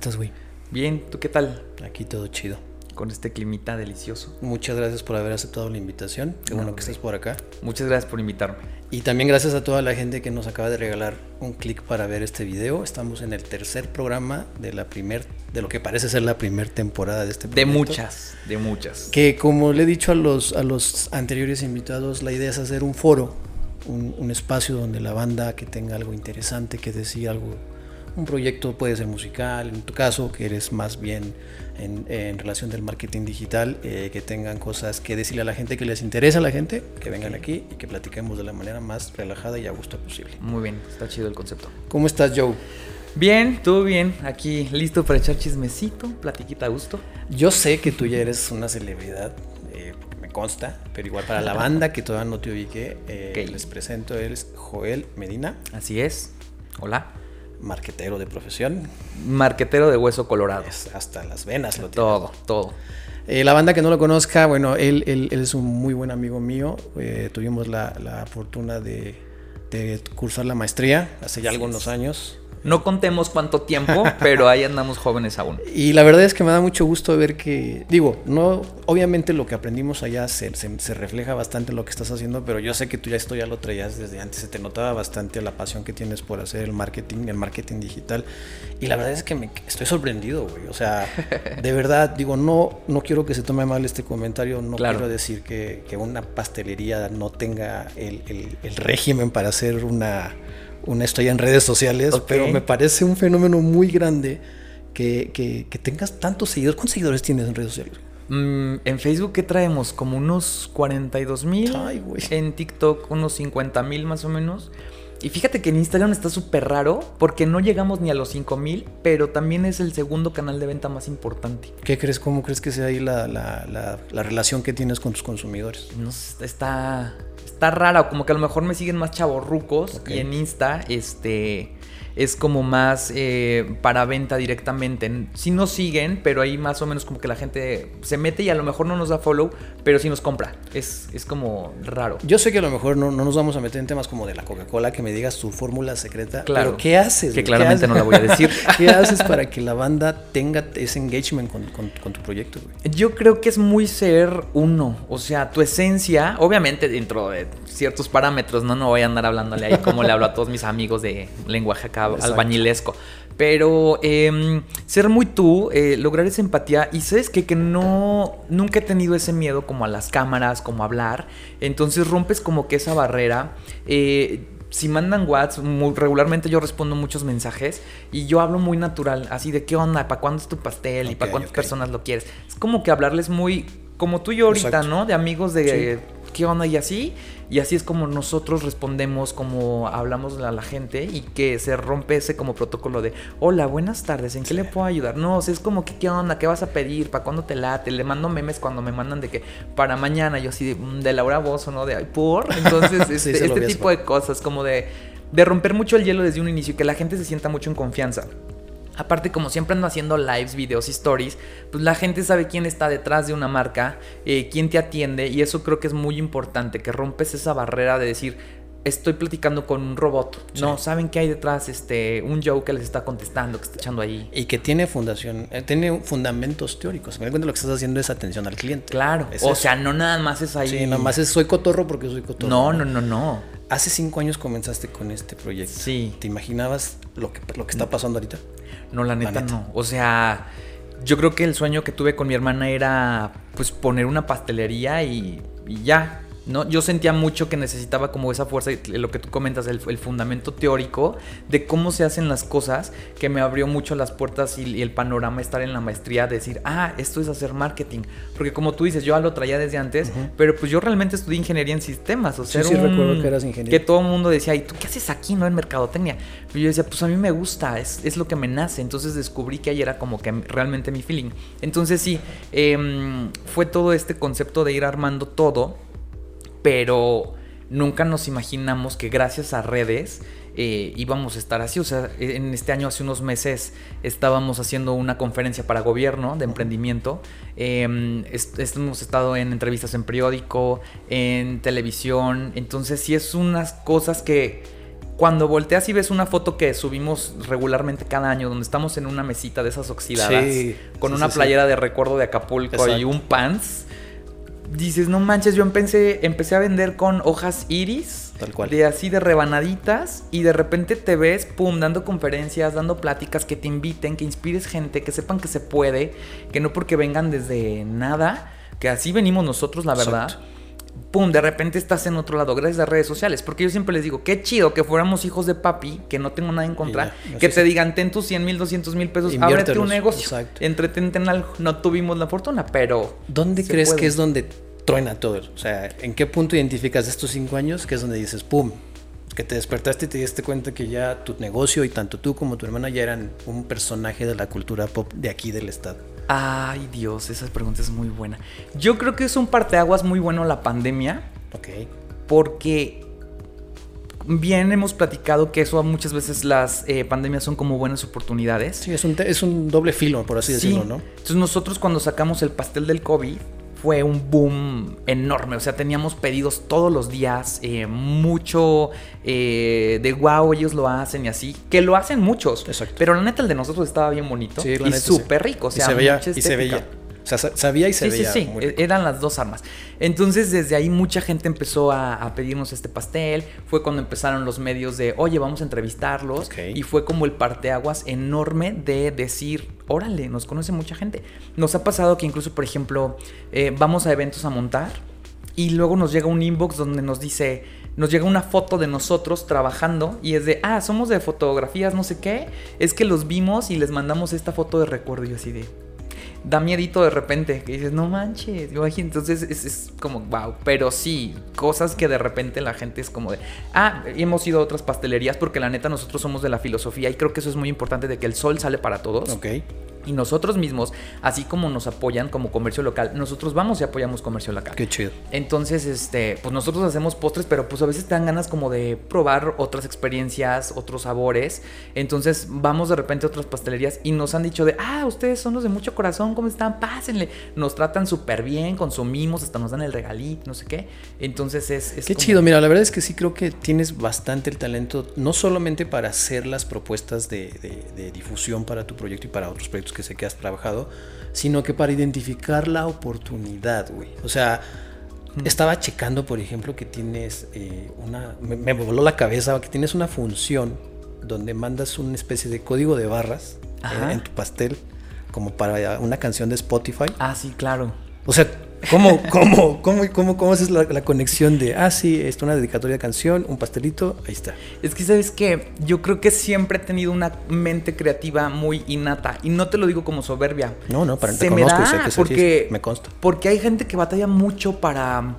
estás, güey? Bien, ¿tú qué tal? Aquí todo chido. Con este climita delicioso. Muchas gracias por haber aceptado la invitación. Qué bueno que estés por acá. Muchas gracias por invitarme. Y también gracias a toda la gente que nos acaba de regalar un clic para ver este video. Estamos en el tercer programa de la primer, de lo que parece ser la primera temporada de este De muchas, de muchas. Que como le he dicho a los, a los anteriores invitados, la idea es hacer un foro, un, un espacio donde la banda que tenga algo interesante que decir, algo un proyecto puede ser musical, en tu caso, que eres más bien en, en relación del marketing digital, eh, que tengan cosas que decirle a la gente que les interesa a la gente, que vengan aquí y que platiquemos de la manera más relajada y a gusto posible. Muy bien, está chido el concepto. ¿Cómo estás, Joe? Bien, todo bien. Aquí listo para echar chismecito, platiquita a gusto. Yo sé que tú ya eres una celebridad, eh, me consta, pero igual para la banda que todavía no te ubiqué, eh, les presento, él es Joel Medina, Así es. Hola. Marquetero de profesión, Marquetero de hueso colorado. es hasta las venas lo tiene. Todo, todo. Eh, la banda que no lo conozca, bueno, él, él- él es un muy buen amigo mío. Eh, tuvimos la, la fortuna de, de cursar la maestría hace ya algunos años. No contemos cuánto tiempo, pero ahí andamos jóvenes aún. Y la verdad es que me da mucho gusto ver que, digo, no, obviamente lo que aprendimos allá se, se- se refleja bastante en lo que estás haciendo, pero yo sé que tú ya esto ya lo traías desde antes, se te notaba bastante la pasión que tienes por hacer el marketing, el marketing digital. Y la verdad es que me estoy sorprendido, güey. O sea, de verdad, digo, no, no quiero que se tome mal este comentario, no Claro. quiero decir que, que una pastelería no tenga el, el- el régimen para hacer una, una estrella en redes sociales, pero me parece un fenómeno muy grande que, que- que tengas tantos seguidores. ¿Cuántos seguidores tienes en redes sociales? Mm, en Facebook, ¿qué traemos? Como unos 42 mil. En TikTok, unos 50 mil más o menos. Y fíjate que en Instagram está súper raro porque no llegamos ni a los 5 mil, pero también es el segundo canal de venta más importante. ¿Qué crees? ¿Cómo crees que sea ahí la, la- la- la relación que tienes con tus consumidores? No sé, está, está rara, como que a lo mejor me siguen más chavorrucos Ok. y en Insta este, es como más eh, para venta directamente. Sí nos siguen, pero ahí más o menos como que la gente se mete y a lo mejor no nos da follow, pero sí nos compra. Es, es como raro. Yo sé que a lo mejor no, no nos vamos a meter en temas como de la Coca-Cola, que me digas tu fórmula secreta. Claro. Pero ¿qué haces? Que claramente haces? no la voy a decir. ¿Qué haces para que la banda tenga ese engagement con, con- con tu proyecto? güey? Yo creo que es muy ser uno, o sea, tu esencia, obviamente dentro de ciertos parámetros, no, no voy a andar hablándole ahí como le hablo a todos mis amigos de lenguaje acá. Albañilesco, pero em, ser muy tú, eh, lograr esa empatía y sabes que, que no, nunca he tenido ese miedo como a las cámaras, como a hablar, entonces rompes como que esa barrera. eh, si mandan WhatsApp, muy regularmente yo respondo muchos mensajes y yo hablo muy natural, así de qué onda, para cuándo es tu pastel y para cuántas personas lo quieres. Es como que hablarles muy, como tú y yo ahorita, Exacto. ¿no? De amigos de qué onda y así. Y así es como nosotros respondemos, como hablamos a la gente y que se rompe ese como protocolo de, hola, buenas tardes, ¿en qué le puedo ayudar? No, o sea, es como que, ¿qué onda? ¿Qué vas a pedir? ¿Para cuándo te late? Le mando memes cuando me mandan de que para mañana, yo así de, "Mm, de Laura Bozo, ¿no? De, ay, por. Entonces, este, este tipo de cosas, como de, de romper mucho el hielo desde un inicio y que la gente se sienta mucho en confianza. Aparte, como siempre ando haciendo lives, videos y stories, pues la gente sabe quién está detrás de una marca, eh, quién te atiende, y eso creo que es muy importante, que rompes esa barrera de decir, estoy platicando con un robot. No, saben que hay detrás este, un Joe que les está contestando, que está echando ahí. Y que tiene fundación, eh, tiene fundamentos teóricos. Me cuenta lo que estás haciendo es atención al cliente. Claro, Es o eso. sea, no nada más es ahí. Sí, nada más es soy cotorro porque soy cotorro. No, no, no, no. Hace cinco años comenzaste con este proyecto. Sí. ¿Te imaginabas lo que, lo que está pasando ahorita? No, la neta, neta. no. O sea, yo creo que el sueño que tuve con mi hermana era pues poner una pastelería y, y ya. ¿No? Yo sentía mucho que necesitaba como esa fuerza, y lo que tú comentas, el, el fundamento teórico de cómo se hacen las cosas, que me abrió mucho las puertas y, y el panorama estar en la maestría, de decir, ah, esto es hacer marketing. Porque como tú dices, yo ya lo traía desde antes, pero pues yo realmente estudié ingeniería en sistemas. O sea, Sí, sí, un- recuerdo que eras ingeniero. Que todo el mundo decía, ¿y tú qué haces aquí, no? En mercadotecnia. Yo decía, pues a mí me gusta, es, es lo que me nace. Entonces descubrí que ahí era como que realmente mi feeling. Entonces sí, em, fue todo este concepto de ir armando todo, pero nunca nos imaginamos que gracias a redes eh, íbamos a estar así. O sea, en este año, hace unos meses, estábamos haciendo una conferencia para gobierno de emprendimiento. Eh, est- hemos estado en entrevistas en periódico, en televisión. Entonces, sí es unas cosas que cuando volteas y ves una foto que subimos regularmente cada año, donde estamos en una mesita de esas oxidadas, Sí, con sí, una sí, playera de recuerdo de Acapulco y un pants, dices, no manches, yo empecé, empecé a vender con hojas iris, Tal cual. de así de rebanaditas, y de repente te ves, pum, dando conferencias, dando pláticas, que te inviten, que inspires gente, que sepan que se puede, que no porque vengan desde nada, que así venimos nosotros, la verdad. Exacto. Pum, de repente estás en otro lado, gracias a redes sociales. Porque yo siempre les digo, qué chido que fuéramos hijos de papi, que no tengo nada en contra, ya, que te digan, ten tus 100 mil, 200 mil pesos, ábrete un negocio, exacto. entretente en algo. No tuvimos la fortuna, pero... ¿Dónde crees puede. que es donde truena todo? O sea, ¿en qué punto identificas estos cinco años que es donde dices, pum, que te despertaste y te diste cuenta que ya tu negocio y tanto tú como tu hermana ya eran un personaje de la cultura pop de aquí del estado? Ay, Dios, esa pregunta es muy buena. Yo creo que es un parteaguas muy bueno la pandemia, Ok. porque bien hemos platicado que eso muchas veces las eh, pandemias son como buenas oportunidades. Sí, es un, es un doble filo, por así Sí. decirlo, ¿no? Entonces nosotros cuando sacamos el pastel del COVID fue un boom enorme. O sea, teníamos pedidos todos los días, eh, mucho eh, de wow, ellos lo hacen y así. Que lo hacen muchos. Exacto. Pero la neta el de nosotros estaba bien bonito Sí, y sí. súper rico. O Y sea, se veía, y se veía. O sea, sa- sabía y se sí, veía. sí, sí, muy e- eran las dos armas. Entonces desde ahí mucha gente empezó a, a pedirnos este pastel. Fue cuando empezaron los medios de, oye, vamos a entrevistarlos. Y fue como el parteaguas enorme de decir, órale, nos conoce mucha gente. Nos ha pasado que incluso, por ejemplo, eh, vamos a eventos a montar y luego nos llega un inbox donde nos dice, nos llega una foto de nosotros trabajando y es de, ah, somos de fotografías, no sé qué. Es que los vimos y les mandamos esta foto de recuerdo. Y así de, da miedito de repente, que dices, no manches, entonces es, es como, wow, pero sí, cosas que de repente la gente es como de, ah, hemos ido a otras pastelerías porque la neta nosotros somos de la filosofía y creo que eso es muy importante de que el sol sale para todos. Ok. Y nosotros mismos, así como nos apoyan como comercio local, nosotros vamos y apoyamos comercio local. Qué chido. Entonces, este, pues nosotros hacemos postres, pero pues a veces te dan ganas como de probar otras experiencias, otros sabores. Entonces, vamos de repente a otras pastelerías y nos han dicho de, ah, ustedes son los de mucho corazón, ¿cómo están? Pásenle. Nos tratan súper bien, consumimos, hasta nos dan el regalito, no sé qué. Entonces, es... es Qué como- chido, mira, la verdad es que sí creo que tienes bastante el talento, no solamente para hacer las propuestas de, de- de difusión para tu proyecto y para otros proyectos que sé que has trabajado, sino que para identificar la oportunidad, güey. O sea, estaba checando, por ejemplo, que tienes eh, una, me, me voló la cabeza, que tienes una función donde mandas una especie de código de barras eh, en tu pastel, como para una canción de Spotify. Ah, sí, claro. O sea, ¿cómo, cómo, cómo, cómo, cómo haces la, la conexión de, ah, sí, esto una dedicatoria de canción, un pastelito, ahí está? Es que, ¿sabes qué? Yo creo que siempre he tenido una mente creativa muy innata. Y no te lo digo como soberbia. No, no, para- te Se me conozco da sé que es así, porque, me consta. Porque hay gente que batalla mucho para,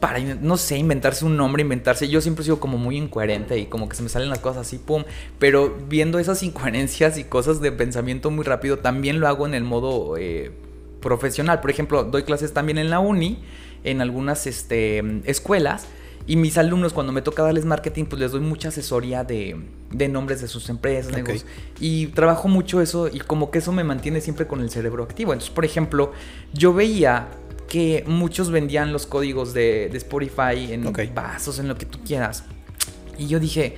para, no sé, inventarse un nombre, inventarse. Yo siempre he sido como muy incoherente y como que se me salen las cosas así, pum. Pero viendo esas incoherencias y cosas de pensamiento muy rápido, también lo hago en el modo eh, profesional. Por ejemplo, doy clases también en la uni, en algunas este, escuelas. Y mis alumnos, cuando me toca darles marketing, pues les doy mucha asesoría de, de nombres de sus empresas, negocios. Y trabajo mucho eso y como que eso me mantiene siempre con el cerebro activo. Entonces, por ejemplo, yo veía que muchos vendían los códigos de, de Spotify en vasos, en lo que tú quieras. Y yo dije,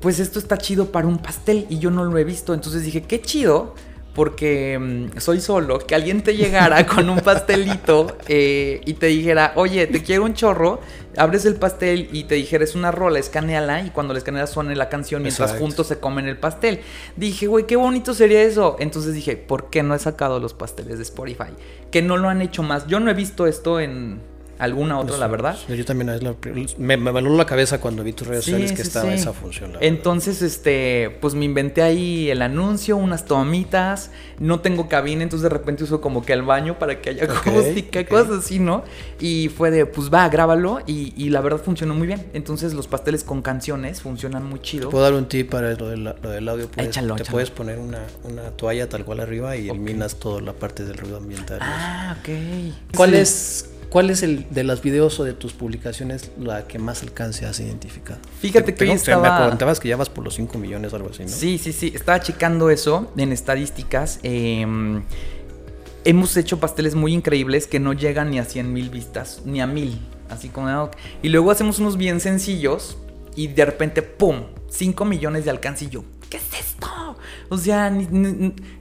pues esto está chido para un pastel y yo no lo he visto. Entonces dije, qué chido. Porque mm, soy solo, que alguien te llegara con un pastelito eh, y te dijera, oye, te quiero un chorro, abres el pastel y te dijera, es una rola, escaneala y cuando la escaneas suene la canción mientras Exacto. juntos se comen el pastel. Dije, güey, qué bonito sería eso. Entonces dije, ¿por qué no he sacado los pasteles de Spotify? Que no lo han hecho más. Yo no he visto esto en alguna otra, Pues, la verdad. Yo también es la- me, me voló la cabeza cuando vi tus redes Sí, sociales que sí, estaba sí. esa función. verdad. Entonces, este, pues me inventé ahí el anuncio, unas tomitas. No tengo cabina, entonces de repente uso como que el baño para que haya Ok, acústica, ok. cosas así, ¿no? Y fue de, pues va, grábalo. Y, y la verdad funcionó muy bien. Entonces, los pasteles con canciones funcionan muy chido. ¿Puedo dar un tip para lo, del- lo del audio? Puedes- Échalo, te échalo. puedes poner una, una toalla tal cual arriba y eliminas toda la parte del ruido ambiental. Ah, ok. ¿Cuál es, cuál es el de los videos o de tus publicaciones la que más alcance has identificado? Fíjate que te- Me estaba- comentabas que ya vas por los 5 millones o algo así, ¿no? Sí, sí, sí. Estaba checando eso en estadísticas. eh, hemos hecho pasteles muy increíbles que no llegan ni a 100 mil vistas, ni a mil. Así como... Y luego hacemos unos bien sencillos y de repente, ¡pum! 5 millones de alcance y yo, ¿qué es esto? O sea,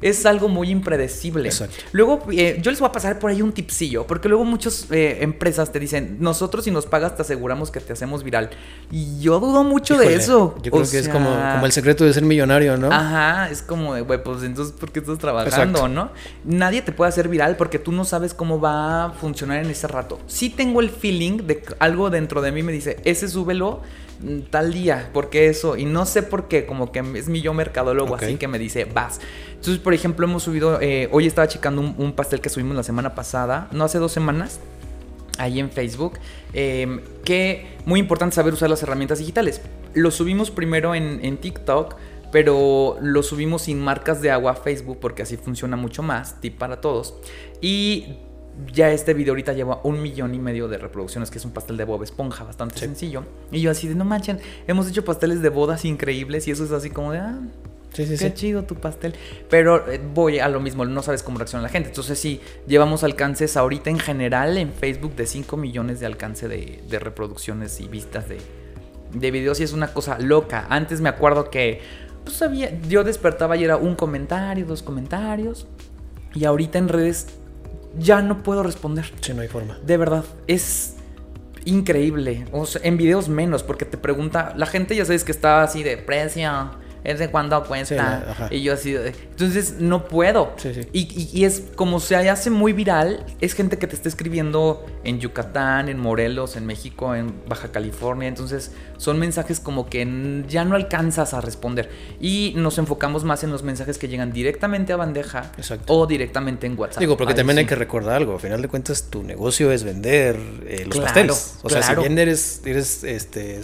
es algo muy impredecible. Exacto. Luego, eh, yo les voy a pasar por ahí un tipsillo, porque luego muchas eh, empresas te dicen, nosotros si nos pagas te aseguramos que te hacemos viral. Y yo dudo mucho de eso. Yo creo que es como, como, el secreto de ser millonario, ¿no? Ajá, es como de, güey, pues entonces, ¿por qué estás trabajando, no? Nadie te puede hacer viral porque tú no sabes cómo va a funcionar en ese rato. Sí tengo el feeling de que algo dentro de mí me dice, ese súbelo Mm, tal día, porque eso, y no sé por qué, como que es mi yo mercadólogo, así que me dice, vas. Entonces, por ejemplo, hemos subido, eh, hoy estaba checando un, pastel que subimos la semana pasada, no hace dos semanas, ahí en Facebook, em, que muy importante saber usar las herramientas digitales. Lo subimos primero en, en TikTok, pero lo subimos sin marcas de agua a Facebook porque así funciona mucho más, tip para todos. Y ya este video ahorita lleva un millón y medio de reproducciones, que es un pastel de Bob Esponja, bastante sencillo. Y yo así de, no manchen, hemos hecho pasteles de bodas increíbles y eso es así como de, ah, sí, sí, qué chido tu pastel. Pero eh, voy a lo mismo, no sabes cómo reacciona la gente. Entonces sí, llevamos alcances ahorita en general en Facebook de 5 millones de alcance de, reproducciones y vistas de, de videos y es una cosa loca. Antes me acuerdo que, pues había, yo despertaba y era un comentario, dos comentarios. Y ahorita en redes ya no puedo responder. Sí, no hay forma. De verdad, es increíble. O sea, en videos menos, porque te pregunta, la gente ya sabes que está así de precio es de cuando cuenta. y yo así, entonces no puedo. Y, es como se hace muy viral, es gente que te está escribiendo en Yucatán, en Morelos, en México, en Baja California. Entonces son mensajes como que ya no alcanzas a responder. Y nos enfocamos más en los mensajes que llegan directamente a bandeja o directamente en WhatsApp. Digo, porque también hay que recordar algo. Al final de cuentas, tu negocio es vender eh, los pasteles. O sea, si bien eres, eres este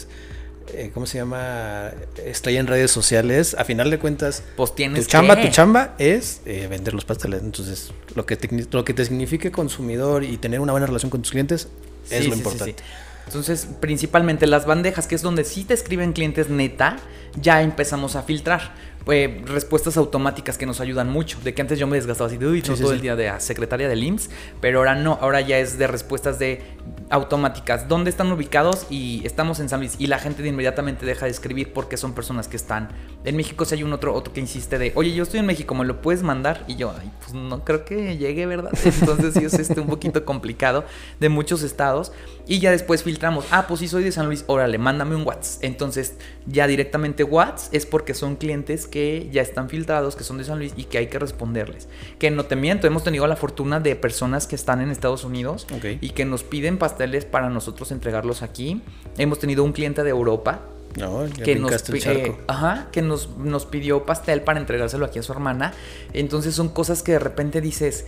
eh, ¿cómo se llama? Estoy en redes sociales. A final de cuentas, pues tienes tu chamba, tu chamba es eh, vender los pasteles. Entonces, lo que, te, lo que te signifique consumidor y tener una buena relación con tus clientes es lo importante. Entonces, principalmente las bandejas, que es donde sí te escriben clientes neta, ya empezamos a filtrar. Eh, respuestas automáticas que nos ayudan mucho. De que antes yo me desgastaba así, uy, todo el día de secretaria del IMSS, pero ahora no, ahora ya es de respuestas de automáticas. ¿Dónde están ubicados? Y estamos en San Luis. Y la gente de inmediatamente deja de escribir porque son personas que están. En México si hay un otro, otro que insiste de, oye, yo estoy en México, ¿me lo puedes mandar? Y yo, ay, pues no creo que llegue, ¿verdad? Entonces sí es este un poquito complicado de muchos estados. Y ya después filtramos, ah, pues sí soy de San Luis, órale, mándame un WhatsApp. Entonces ya directamente WhatsApp es porque son clientes que ya están filtrados, que son de San Luis y que hay que responderles. Que no te miento, hemos tenido la fortuna de personas que están en Estados Unidos y que nos piden pasteles para nosotros entregarlos aquí. Hemos tenido un cliente de Europa que, nos, eh, ajá, que nos, nos pidió pastel para entregárselo aquí a su hermana. Entonces son cosas que de repente dices,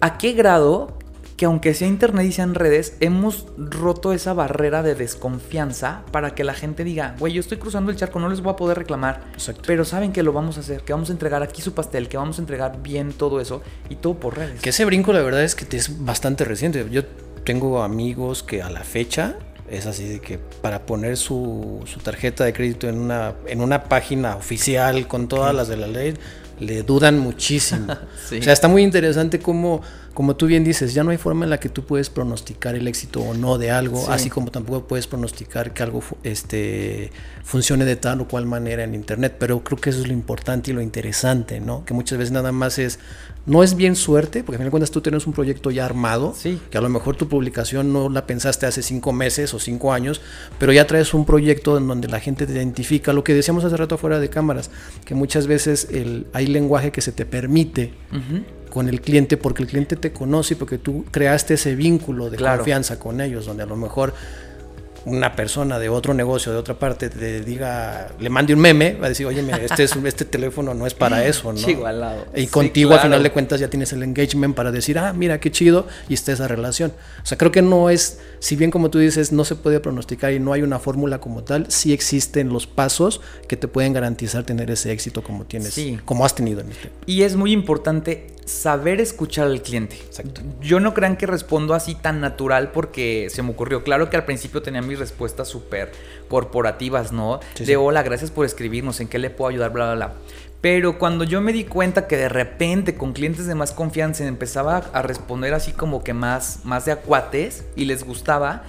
¿a qué grado que aunque sea internet y sean redes, hemos roto esa barrera de desconfianza para que la gente diga, güey, yo estoy cruzando el charco, no les voy a poder reclamar, pero saben que lo vamos a hacer, que vamos a entregar aquí su pastel, que vamos a entregar bien todo eso y todo por redes. Que ese brinco la verdad es que es bastante reciente. Yo tengo amigos que a la fecha es así de que para poner su, su tarjeta de crédito en una, en una página oficial con todas las de la ley, le dudan muchísimo. O sea, está muy interesante cómo como tú bien dices, ya no hay forma en la que tú puedes pronosticar el éxito o no de algo, así como tampoco puedes pronosticar que algo este, funcione de tal o cual manera en Internet. Pero creo que eso es lo importante y lo interesante, ¿no? Que muchas veces nada más es, no es bien suerte, porque al final de cuentas tú tienes un proyecto ya armado, que a lo mejor tu publicación no la pensaste hace cinco meses o cinco años, pero ya traes un proyecto en donde la gente te identifica, lo que decíamos hace rato afuera de cámaras, que muchas veces el, hay lenguaje que se te permite con el cliente porque el cliente te conoce y porque tú creaste ese vínculo de confianza con ellos, donde a lo mejor una persona de otro negocio, de otra parte, te diga, le mande un meme, va a decir, oye, este, es, este teléfono no es para eso, ¿no? Y contigo, al final de cuentas, ya tienes el engagement para decir, ah, mira, qué chido, y está esa relación. O sea, creo que no es, si bien como tú dices, no se puede pronosticar y no hay una fórmula como tal, sí existen los pasos que te pueden garantizar tener ese éxito como tienes, como has tenido en este. Y es muy importante saber escuchar al cliente. Exacto. Yo no crean que respondo así tan natural porque se me ocurrió. Claro que al principio tenía mis respuestas súper corporativas, ¿no? de hola, gracias por escribirnos, en qué le puedo ayudar, bla, bla, bla. Pero cuando yo me di cuenta que de repente con clientes de más confianza empezaba a responder así como que más, más de acuates y les gustaba,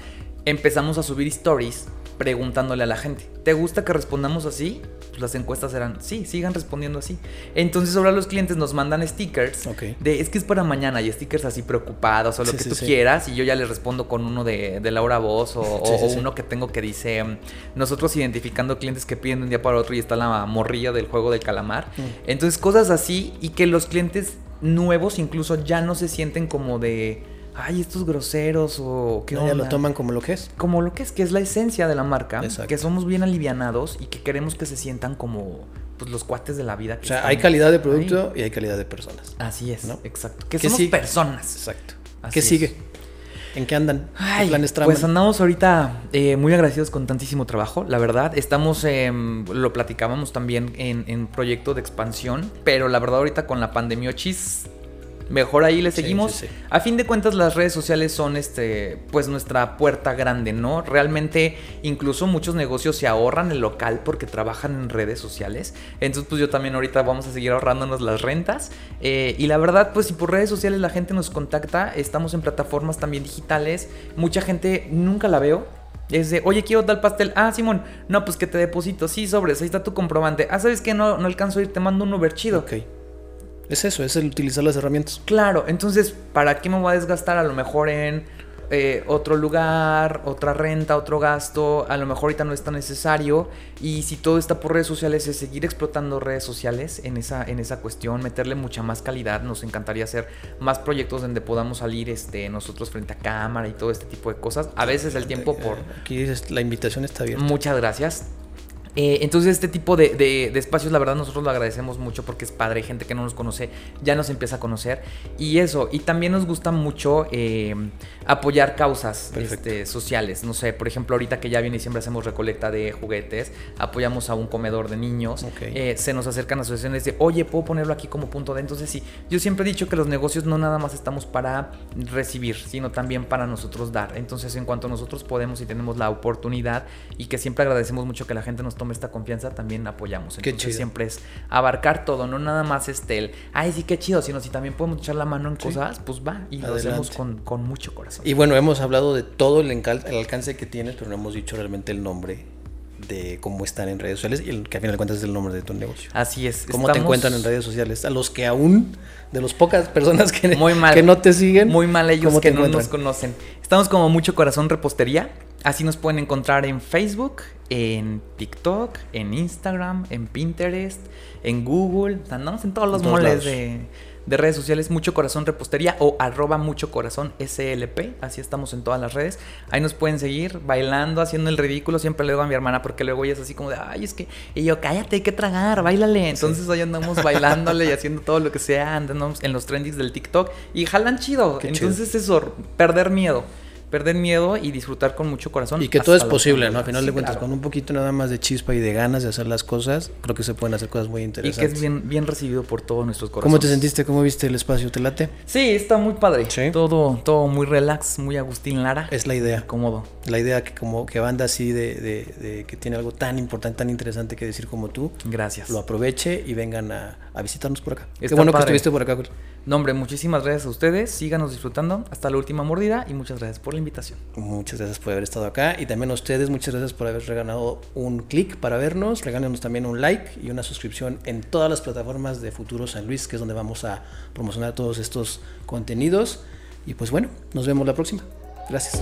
empezamos a subir stories preguntándole a la gente ¿te gusta que respondamos así? Pues las encuestas eran, sí, sigan respondiendo así. Entonces ahora los clientes nos mandan stickers de, es que es para mañana y stickers así preocupados o lo Sí, que sí, tú sí. quieras y yo ya les respondo con uno de, de Laura Voz o, uno que tengo que dice, mm, nosotros identificando clientes que piden de un día para otro y está la morrilla del juego del calamar. Mm. Entonces cosas así y que los clientes nuevos incluso ya no se sienten como de, ay, estos groseros o qué Ya onda. lo toman como lo que es. Como lo que es, que es la esencia de la marca, Exacto. que somos bien alivianados y que queremos que se sientan como pues, los cuates de la vida. que O sea, hay calidad de ahí. producto y hay calidad de personas. Así es, ¿No? exacto. Que ¿Qué somos sigue? personas. Exacto. Así ¿Qué es. sigue? ¿En qué andan? Ay, pues andamos ahorita eh, muy agradecidos con tantísimo trabajo, la verdad. Estamos, em, lo platicábamos también en, en proyecto de expansión, pero la verdad ahorita con la pandemia chis, mejor ahí le seguimos. sí, sí. A fin de cuentas las redes sociales son este, pues nuestra puerta grande, ¿no? Realmente incluso muchos negocios se ahorran el local porque trabajan en redes sociales. Entonces pues yo también ahorita vamos a seguir ahorrándonos las rentas. Eh, y la verdad pues si por redes sociales la gente nos contacta, estamos en plataformas también digitales. Mucha gente nunca la veo. Es de, oye, quiero tal pastel. Ah, Simón, no, pues que te deposito. Sí, sobres, ahí está tu comprobante. Ah, ¿sabes qué? No, no alcanzo a ir, te mando un Uber chido. Ok. Es eso, es el utilizar las herramientas. Claro, entonces, ¿para qué me voy a desgastar a lo mejor en eh, otro lugar, otra renta, otro gasto? A lo mejor ahorita no es tan necesario. Y si todo está por redes sociales, es seguir explotando redes sociales en esa, en esa cuestión, meterle mucha más calidad. Nos encantaría hacer más proyectos donde podamos salir este, nosotros frente a cámara y todo este tipo de cosas. A veces el tiempo por... Aquí dices, la invitación está abierta. Muchas gracias. Eh, entonces este tipo de, de- de espacios la verdad nosotros lo agradecemos mucho porque es padre, gente que no nos conoce ya nos empieza a conocer. Y eso, y también nos gusta mucho eh, apoyar causas este, sociales, no sé, por ejemplo ahorita que ya viene diciembre hacemos recolecta de juguetes, apoyamos a un comedor de niños, eh, se nos acercan asociaciones de, oye, puedo ponerlo aquí como punto de, entonces sí, yo siempre he dicho que los negocios no nada más estamos para recibir, sino también para nosotros dar, entonces en cuanto nosotros podemos y tenemos la oportunidad y que siempre agradecemos mucho que la gente nos tome esta confianza, también apoyamos, Qué entonces chido. siempre es abarcar todo, no nada más este, el, ay sí, qué chido, sino si también podemos echar la mano en Sí. cosas, pues va, y lo Adelante. hacemos con, con mucho corazón. Y bueno, hemos hablado de todo el, el alcance que tienes, pero no hemos dicho realmente el nombre de cómo están en redes sociales y el que a final de cuentas es el nombre de tu negocio. Así es. ¿Cómo te encuentran en redes sociales? A los que aún, de las pocas personas que, Muy mal. que no te siguen. Muy mal ellos ¿cómo que no nos conocen. Estamos como Mucho Corazón Repostería. Así nos pueden encontrar en Facebook, en TikTok, en Instagram, en Pinterest, en Google. Andamos en todos los todos moles de, de redes sociales. Mucho Corazón Repostería o arroba Mucho Corazón SLP. Así estamos en todas las redes. Ahí nos pueden seguir bailando, haciendo el ridículo. Siempre le digo a mi hermana porque luego ella es así como de, ay, es que... Y yo, cállate, hay que tragar, bailale. Entonces hoy andamos bailándole y haciendo todo lo que sea. Andamos en los trendings del TikTok y jalan chido. Qué chido. Entonces eso, perder miedo. Perder miedo y disfrutar con mucho corazón. Y que todo es posible, ¿no? A final sí, de cuentas, claro. con un poquito nada más de chispa y de ganas de hacer las cosas, creo que se pueden hacer cosas muy Y interesantes. que es bien, bien recibido por todos nuestros corazones. ¿Cómo te sentiste? ¿Cómo viste el espacio? ¿Te late? Sí, está muy padre. Sí. Todo, todo muy relax, muy Agustín Lara. Es la idea. cómodo. La idea que como que banda así de, de- de que tiene algo tan importante, tan interesante que decir como tú, Gracias. lo aproveche y vengan a, a visitarnos por acá. Qué Está bueno padre. que estuviste por acá. No, hombre, muchísimas gracias a ustedes. Síganos disfrutando. Hasta la última mordida y muchas gracias por la invitación. Muchas gracias por haber estado acá y también a ustedes muchas gracias por haber regalado un clic para vernos. Regálenos también un like y una suscripción en todas las plataformas de Futuro San Luis, que es donde vamos a promocionar todos estos contenidos. Y pues bueno, nos vemos la próxima. Gracias.